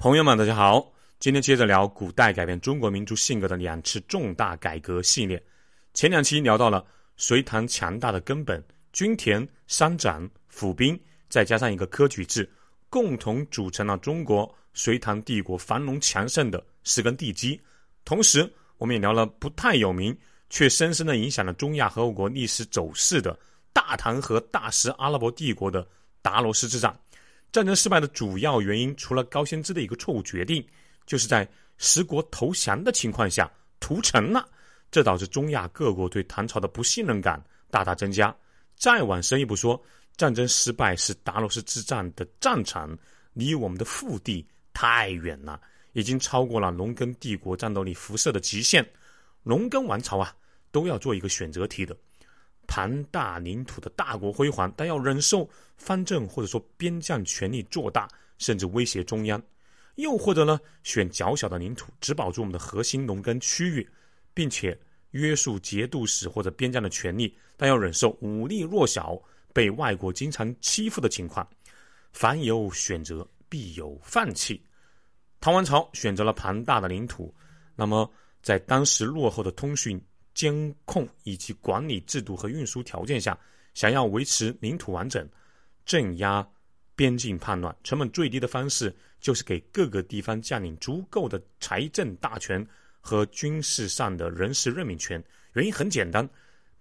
朋友们，大家好！今天接着聊古代改变中国民族性格的两次重大改革系列。前两期聊到了隋唐强大的根本，均田、商长、府兵，再加上一个科举制，共同组成了中国隋唐帝国繁荣强盛的十根地基。同时，我们也聊了不太有名却深深的影响了中亚和我国历史走势的大唐和大食阿拉伯帝国的达罗斯之战。战争失败的主要原因，除了高仙芝的一个错误决定，就是在十国投降的情况下屠城了，这导致中亚各国对唐朝的不信任感大大增加。再往深一步说，战争失败是达罗斯之战的战场离我们的腹地太远了，已经超过了农耕帝国战斗力辐射的极限。农耕王朝啊，都要做一个选择题的。庞大领土的大国辉煌，但要忍受藩镇或者说边将权力做大，甚至威胁中央；又或者呢，选较小的领土，只保住我们的核心农耕区域，并且约束节度使或者边将的权力，但要忍受武力弱小、被外国经常欺负的情况。凡有选择，必有放弃。唐王朝选择了庞大的领土，那么在当时落后的通讯。监控以及管理制度和运输条件下，想要维持领土完整、镇压边境叛乱，成本最低的方式就是给各个地方将领足够的财政大权和军事上的人事任命权。原因很简单，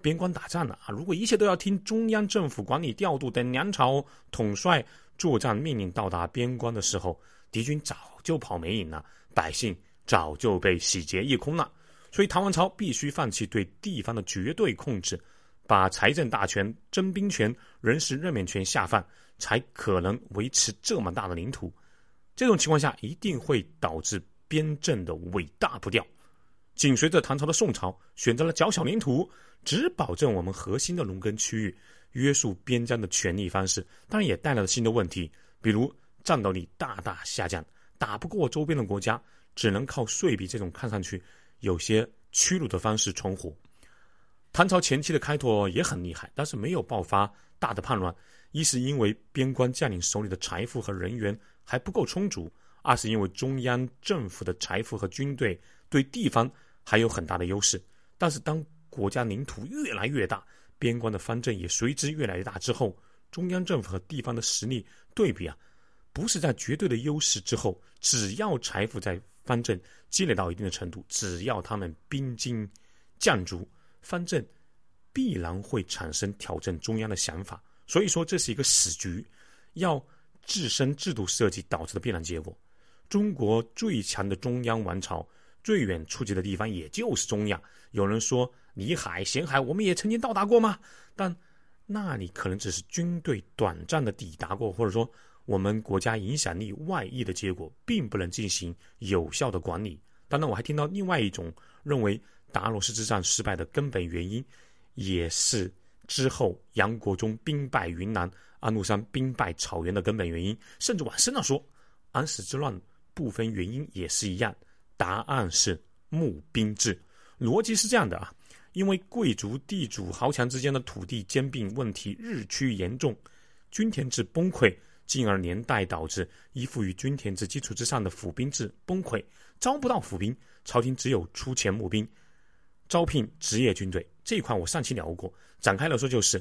边关打仗了啊！如果一切都要听中央政府管理调度，等梁朝统帅作战命令到达边关的时候，敌军早就跑没影了，百姓早就被洗劫一空了。所以，唐王朝必须放弃对地方的绝对控制，把财政大权、征兵权、人事任免权下放，才可能维持这么大的领土。这种情况下，一定会导致边政的伟大不掉。紧随着唐朝的宋朝，选择了较小领土，只保证我们核心的农耕区域，约束边疆的权力方式，当然也带来了新的问题，比如战斗力大大下降，打不过周边的国家，只能靠税币这种看上去。有些屈辱的方式存活。唐朝前期的开拓也很厉害，但是没有爆发大的叛乱。一是因为边关将领手里的财富和人员还不够充足；二是因为中央政府的财富和军队对地方还有很大的优势。但是当国家领土越来越大，边关的方阵也随之越来越大之后，中央政府和地方的实力对比啊，不是在绝对的优势之后，只要财富在。藩镇积累到一定的程度，只要他们兵精将足，藩镇必然会产生挑战中央的想法。所以说，这是一个死局，要自身制度设计导致的必然结果。中国最强的中央王朝，最远触及的地方也就是中亚。有人说，里海、咸海，我们也曾经到达过吗？但那里可能只是军队短暂的抵达过，或者说。我们国家影响力外溢的结果，并不能进行有效的管理。当然，我还听到另外一种认为达罗斯之战失败的根本原因，也是之后杨国忠兵败云南、安禄山兵败草原的根本原因。甚至往深了说，安史之乱部分原因也是一样，答案是募兵制。逻辑是这样的啊，因为贵族、地主、豪强之间的土地兼并问题日趋严重，均田制崩溃。进而连带导致依附于均田制基础之上的府兵制崩溃，招不到府兵，朝廷只有出钱募兵，招聘职业军队。这一块我上期聊过，展开来说就是，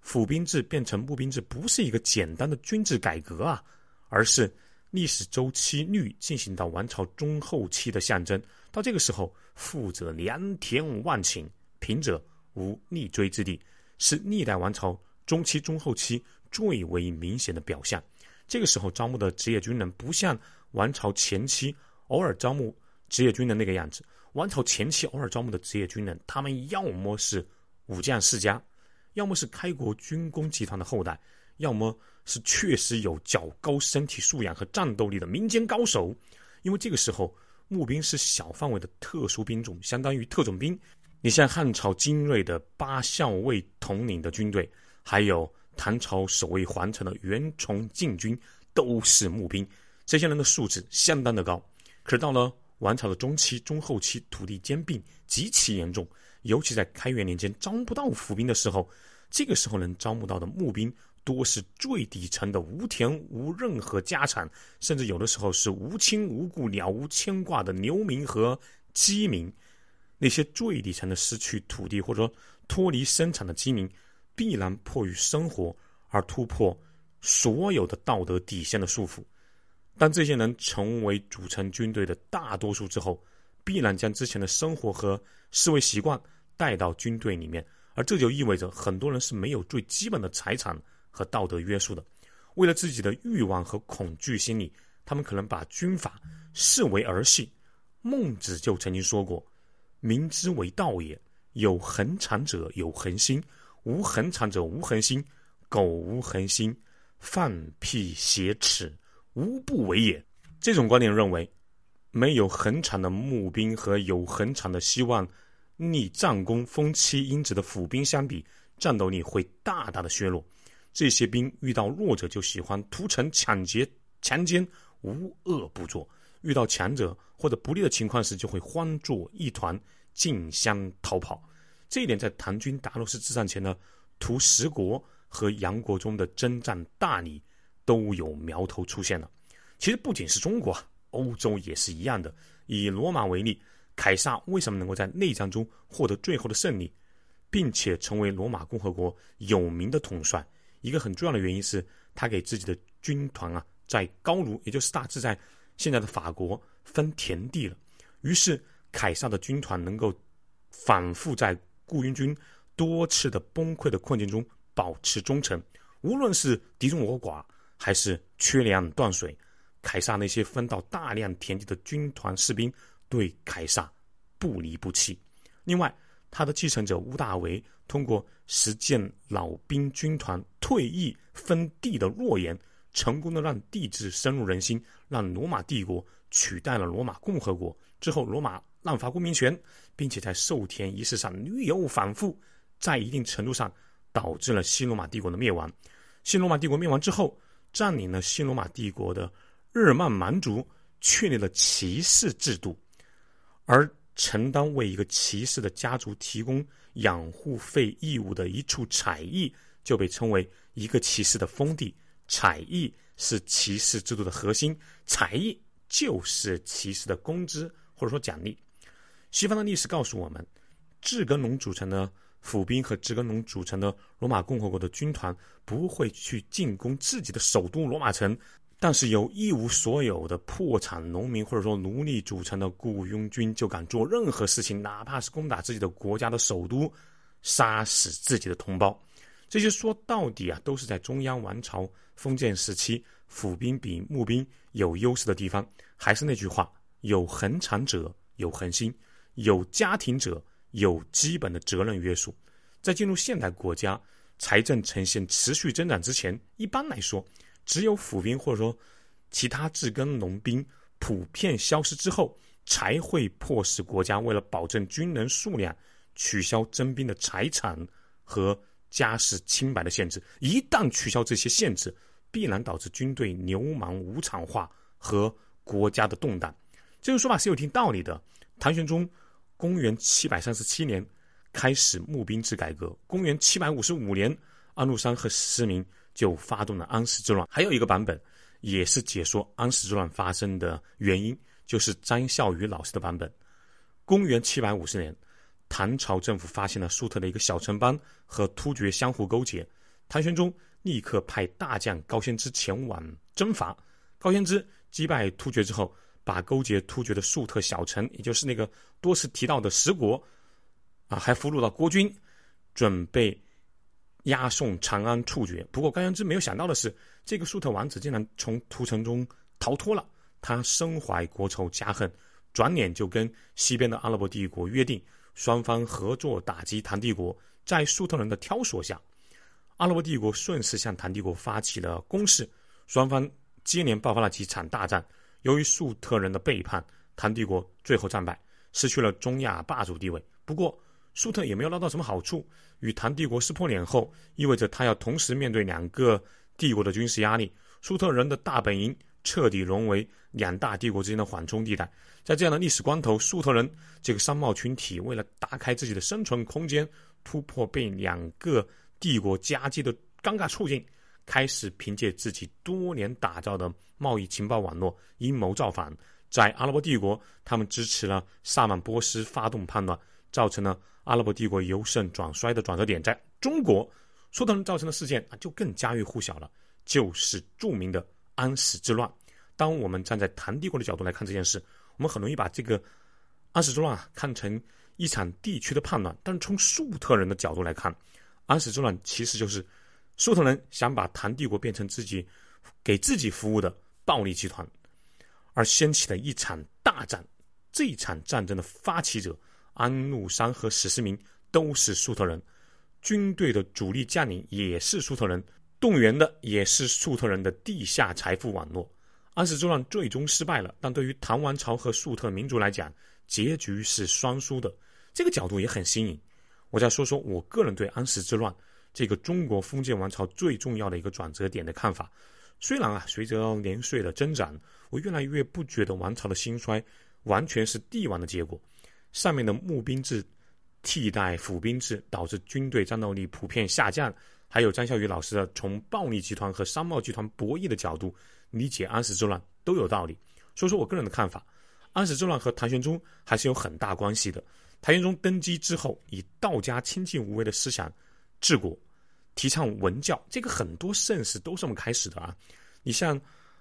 府兵制变成募兵制不是一个简单的军制改革啊，而是历史周期率进行到王朝中后期的象征。到这个时候，富者良田万顷，贫者无立锥之地，是历代王朝中期中后期。最为明显的表象，这个时候招募的职业军人不像王朝前期偶尔招募职业军人那个样子。王朝前期偶尔招募的职业军人，他们要么是武将世家，要么是开国军工集团的后代，要么是确实有较高身体素养和战斗力的民间高手。因为这个时候募兵是小范围的特殊兵种，相当于特种兵。你像汉朝精锐的八校尉统领的军队，还有。唐朝守卫皇城的袁崇禁军都是募兵，这些人的素质相当的高。可是到了王朝的中期、中后期，土地兼并极其严重，尤其在开元年间招不到府兵的时候，这个时候能招募到的募兵多是最底层的无田无任何家产，甚至有的时候是无亲无故、了无牵挂的流民和饥民。那些最底层的失去土地或者说脱离生产的饥民，必然迫于生活而突破所有的道德底线的束缚。当这些人成为组成军队的大多数之后，必然将之前的生活和思维习惯带到军队里面，而这就意味着很多人是没有最基本的财产。和道德约束的，为了自己的欲望和恐惧心理，他们可能把军法视为儿戏。孟子就曾经说过：“民之为道也，有恒产者有恒心，无恒产者无恒心。苟无恒心，犯屁邪耻，无不为也。”这种观点认为，没有恒产的募兵和有恒产的希望逆战功、封妻因子的府兵相比，战斗力会大大的削弱。这些兵遇到弱者就喜欢屠城、抢劫、强奸，无恶不作；遇到强者或者不利的情况时，就会慌作一团，竞相逃跑。这一点在唐军达洛斯之战前呢屠十国和杨国忠的征战大理都有苗头出现了。其实不仅是中国，欧洲也是一样的。以罗马为例，凯撒为什么能够在内战中获得最后的胜利，并且成为罗马共和国有名的统帅？一个很重要的原因是他给自己的军团啊，在高卢，也就是大致在现在的法国分田地了。于是凯撒的军团能够反复在雇佣军多次的崩溃的困境中保持忠诚。无论是敌众我寡，还是缺粮断水，凯撒那些分到大量田地的军团士兵对凯撒不离不弃。另外，他的继承者屋大维通过实践老兵军团退役分地的诺言，成功的让帝制深入人心，让罗马帝国取代了罗马共和国。之后，罗马滥发公民权，并且在授田仪式上屡有反复，在一定程度上导致了西罗马帝国的灭亡。新罗马帝国灭亡之后，占领了新罗马帝国的日耳曼蛮族确立了骑士制度，而。承担为一个骑士的家族提供养护费义务的一处采邑，就被称为一个骑士的封地。采邑是骑士制度的核心，采邑就是骑士的工资或者说奖励。西方的历史告诉我们，智根农组成的府兵和智根农组成的罗马共和国的军团不会去进攻自己的首都罗马城。但是由一无所有的破产农民或者说奴隶组成的雇佣军就敢做任何事情，哪怕是攻打自己的国家的首都，杀死自己的同胞，这些说到底啊，都是在中央王朝封建时期府兵比募兵有优势的地方。还是那句话，有恒产者有恒心，有家庭者有基本的责任约束。在进入现代国家财政呈现持续增长之前，一般来说。只有府兵或者说其他治耕农兵普遍消失之后，才会迫使国家为了保证军人数量，取消征兵的财产和家世清白的限制。一旦取消这些限制，必然导致军队流氓无产化和国家的动荡。这种说法是有一定道理的。唐玄宗公元七百三十七年开始募兵制改革，公元七百五十五年，安禄山和史思明。就发动了安史之乱。还有一个版本，也是解说安史之乱发生的原因，就是张孝宇老师的版本。公元七百五十年，唐朝政府发现了粟特的一个小城邦和突厥相互勾结，唐玄宗立刻派大将高仙芝前往征伐。高仙芝击败突厥之后，把勾结突厥的粟特小臣，也就是那个多次提到的十国，啊，还俘虏了国君，准备。押送长安处决。不过高阳之没有想到的是，这个粟特王子竟然从屠城中逃脱了。他身怀国仇家恨，转脸就跟西边的阿拉伯帝国约定，双方合作打击唐帝国。在粟特人的挑唆下，阿拉伯帝国顺势向唐帝国发起了攻势，双方接连爆发了几场大战。由于粟特人的背叛，唐帝国最后战败，失去了中亚霸主地位。不过，粟特也没有捞到什么好处，与唐帝国撕破脸后，意味着他要同时面对两个帝国的军事压力。粟特人的大本营彻底沦为两大帝国之间的缓冲地带。在这样的历史关头，粟特人这个商贸群体为了打开自己的生存空间，突破被两个帝国夹击的尴尬处境，开始凭借自己多年打造的贸易情报网络阴谋造反。在阿拉伯帝国，他们支持了萨曼波斯发动叛乱，造成了阿拉伯帝国由盛转衰的转折点。在中国，苏特人造成的事件啊，就更家喻户晓了，就是著名的安史之乱。当我们站在唐帝国的角度来看这件事，我们很容易把这个安史之乱啊看成一场地区的叛乱。但是从粟特人的角度来看，安史之乱其实就是粟特人想把唐帝国变成自己给自己服务的暴力集团。而掀起了一场大战，这一场战争的发起者安禄山和史思明都是粟特人，军队的主力将领也是粟特人，动员的也是粟特人的地下财富网络。安史之乱最终失败了，但对于唐王朝和粟特民族来讲，结局是双输的。这个角度也很新颖。我再说说我个人对安史之乱这个中国封建王朝最重要的一个转折点的看法。虽然啊，随着年岁的增长，我越来越不觉得王朝的兴衰完全是帝王的结果。上面的募兵制替代府兵制，导致军队战斗力普遍下降。还有张孝宇老师的从暴力集团和商贸集团博弈的角度理解安史之乱都有道理。说说我个人的看法，安史之乱和唐玄宗还是有很大关系的。唐玄宗登基之后，以道家清静无为的思想治国。提倡文教，这个很多盛世都是这么开始的啊。你像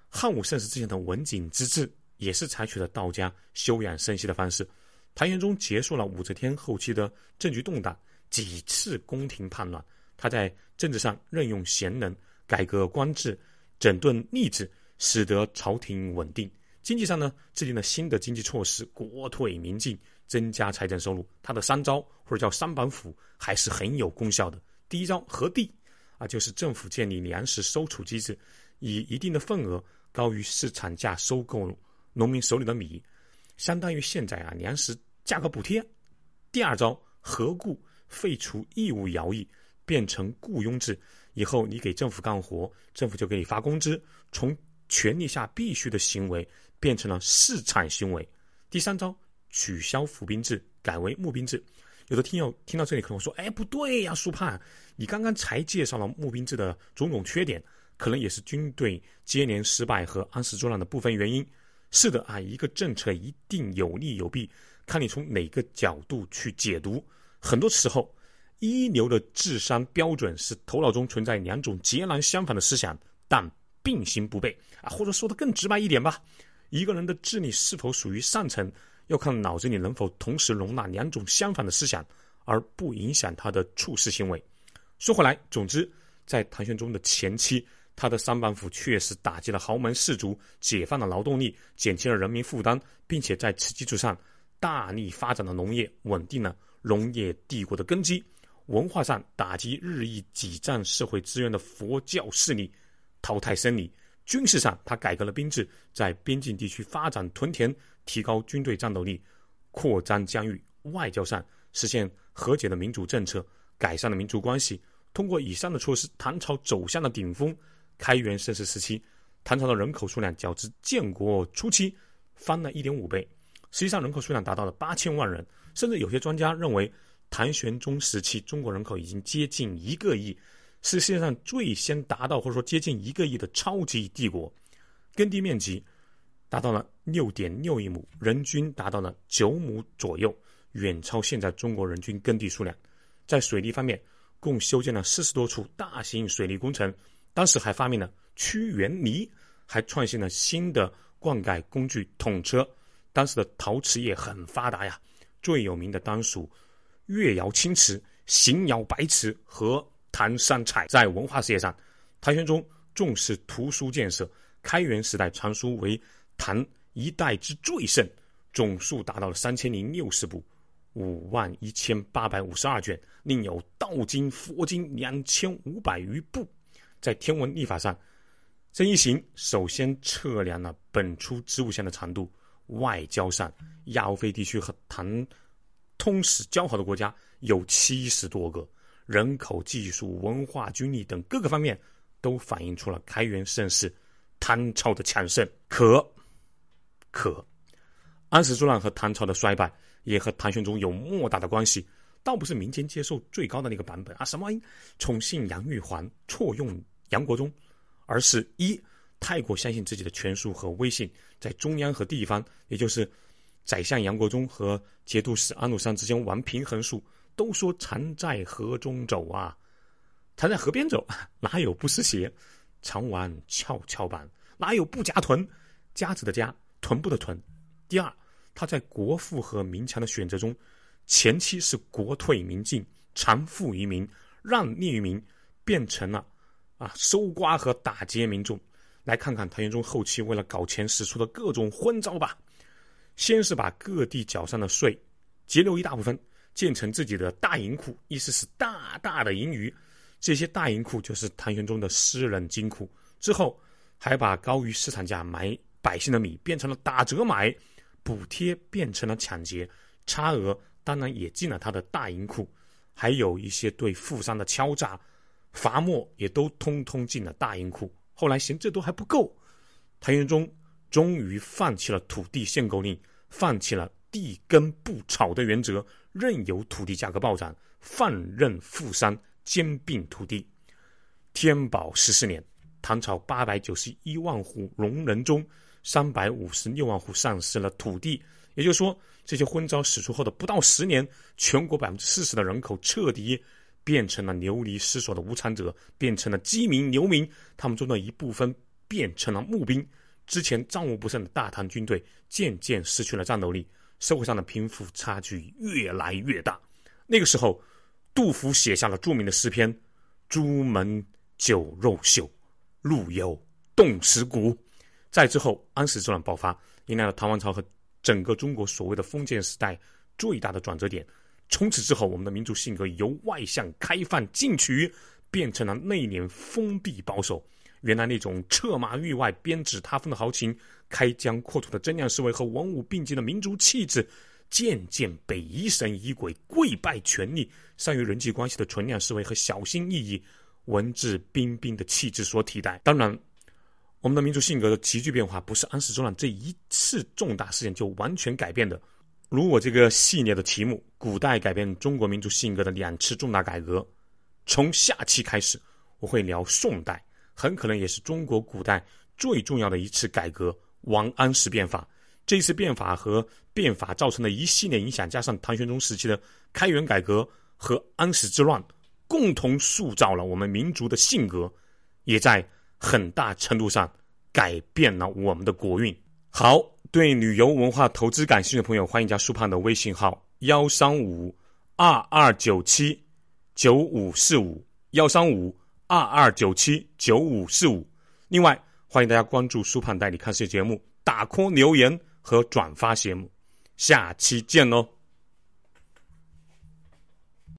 汉武盛世之前的文景之治，也是采取了道家休养生息的方式。唐玄宗结束了武则天后期的政局动荡，几次宫廷叛乱，他在政治上任用贤能，改革官制，整顿吏治，使得朝廷稳定。经济上呢，制定了新的经济措施，国退民进，增加财政收入。他的三招或者叫三板斧，还是很有功效的。第一招和地，啊，就是政府建立粮食收储机制，以一定的份额高于市场价收购农民手里的米，相当于现在啊粮食价格补贴。第二招和雇，废除义务徭役，变成雇佣制，以后你给政府干活，政府就给你发工资，从权力下必须的行为变成了市场行为。第三招取消府兵制，改为募兵制。有的听友听到这里可能说：“哎，不对呀，苏盼，你刚刚才介绍了募兵制的种种缺点，可能也是军队接连失败和安史之乱的部分原因。”是的啊，一个政策一定有利有弊，看你从哪个角度去解读。很多时候，一流的智商标准是头脑中存在两种截然相反的思想，但并行不悖啊。或者说的更直白一点吧，一个人的智力是否属于上层？要看脑子里能否同时容纳两种相反的思想，而不影响他的处事行为。说回来，总之，在唐玄宗的前期，他的三板斧确实打击了豪门士族，解放了劳动力，减轻了人民负担，并且在此基础上大力发展了农业，稳定了农业帝国的根基。文化上打击日益挤占社会资源的佛教势力，淘汰僧侣。军事上，他改革了兵制，在边境地区发展屯田，提高军队战斗力，扩张疆域；外交上实现和解的民主政策，改善了民族关系。通过以上的措施，唐朝走向了顶峰。开元盛世时期，唐朝的人口数量较之建国初期翻了一点五倍，实际上人口数量达到了八千万人。甚至有些专家认为，唐玄宗时期中国人口已经接近一个亿。是世界上最先达到或者说接近一个亿的超级帝国，耕地面积达到了六点六亿亩，人均达到了九亩左右，远超现在中国人均耕地数量。在水利方面，共修建了四十多处大型水利工程。当时还发明了屈原犁，还创新了新的灌溉工具桶车。当时的陶瓷业很发达呀，最有名的当属越窑青瓷、邢窑白瓷和。唐三彩在文化事业上，唐玄宗重视图书建设。开元时代藏书为唐一代之最盛，总数达到了三千零六十部，五万一千八百五十二卷，另有道经、佛经两千五百余部。在天文历法上，曾一行首先测量了本初子午线的长度。外交上，亚欧非地区和唐通史交好的国家有七十多个。人口、技术、文化、军力等各个方面，都反映出了开元盛世唐朝的强盛。可，可，安史之乱和唐朝的衰败也和唐玄宗有莫大的关系。倒不是民间接受最高的那个版本啊，什么宠幸杨玉环、错用杨国忠，而是一太过相信自己的权术和威信，在中央和地方，也就是宰相杨国忠和节度使安禄山之间玩平衡术。都说常在河中走啊，常在河边走，哪有不湿鞋？常玩跷跷板，哪有不夹臀？夹子的夹，臀部的臀。第二，他在国富和民强的选择中，前期是国退民进，常富于民，让利于民，变成了啊搜刮和打劫民众。来看看唐玄宗后期为了搞钱使出的各种昏招吧。先是把各地缴上的税截留一大部分。建成自己的大银库，意思是大大的盈余。这些大银库就是唐玄宗的私人金库。之后，还把高于市场价买百姓的米变成了打折买，补贴变成了抢劫，差额当然也进了他的大银库。还有一些对富商的敲诈、罚没，也都通通进了大银库。后来嫌这都还不够，唐玄宗终于放弃了土地限购令，放弃了地耕不炒的原则。任由土地价格暴涨，放任富商兼并土地。天宝十四年，唐朝八百九十一万户农人中，三百五十六万户丧失了土地。也就是说，这些昏招使出后的不到十年，全国百分之四十的人口彻底变成了流离失所的无产者，变成了饥民流民。他们中的一部分变成了募兵。之前战无不胜的大唐军队渐渐失去了战斗力。社会上的贫富差距越来越大。那个时候，杜甫写下了著名的诗篇：“朱门酒肉臭，路有冻死骨。”在之后，安史之乱爆发，迎来了唐王朝和整个中国所谓的封建时代最大的转折点。从此之后，我们的民族性格由外向开放进取，变成了内敛封闭保守。原来那种策马域外、鞭指他风的豪情。开疆扩土的真量思维和文武并进的民族气质，渐渐被疑神疑鬼、跪拜权力、善于人际关系的存量思维和小心翼翼、文质彬彬的气质所替代。当然，我们的民族性格的急剧变化，不是安史之乱这一次重大事件就完全改变的。如我这个系列的题目《古代改变中国民族性格的两次重大改革》，从下期开始，我会聊宋代，很可能也是中国古代最重要的一次改革。王安石变法，这次变法和变法造成的一系列影响，加上唐玄宗时期的开元改革和安史之乱，共同塑造了我们民族的性格，也在很大程度上改变了我们的国运。好，对旅游文化投资感兴趣的朋友，欢迎加苏胖的微信号：幺三五二二九七九五四五幺三五二二九七九五四五。另外。欢迎大家关注苏胖带你看世界节目，打 call 留言和转发节目，下期见喽。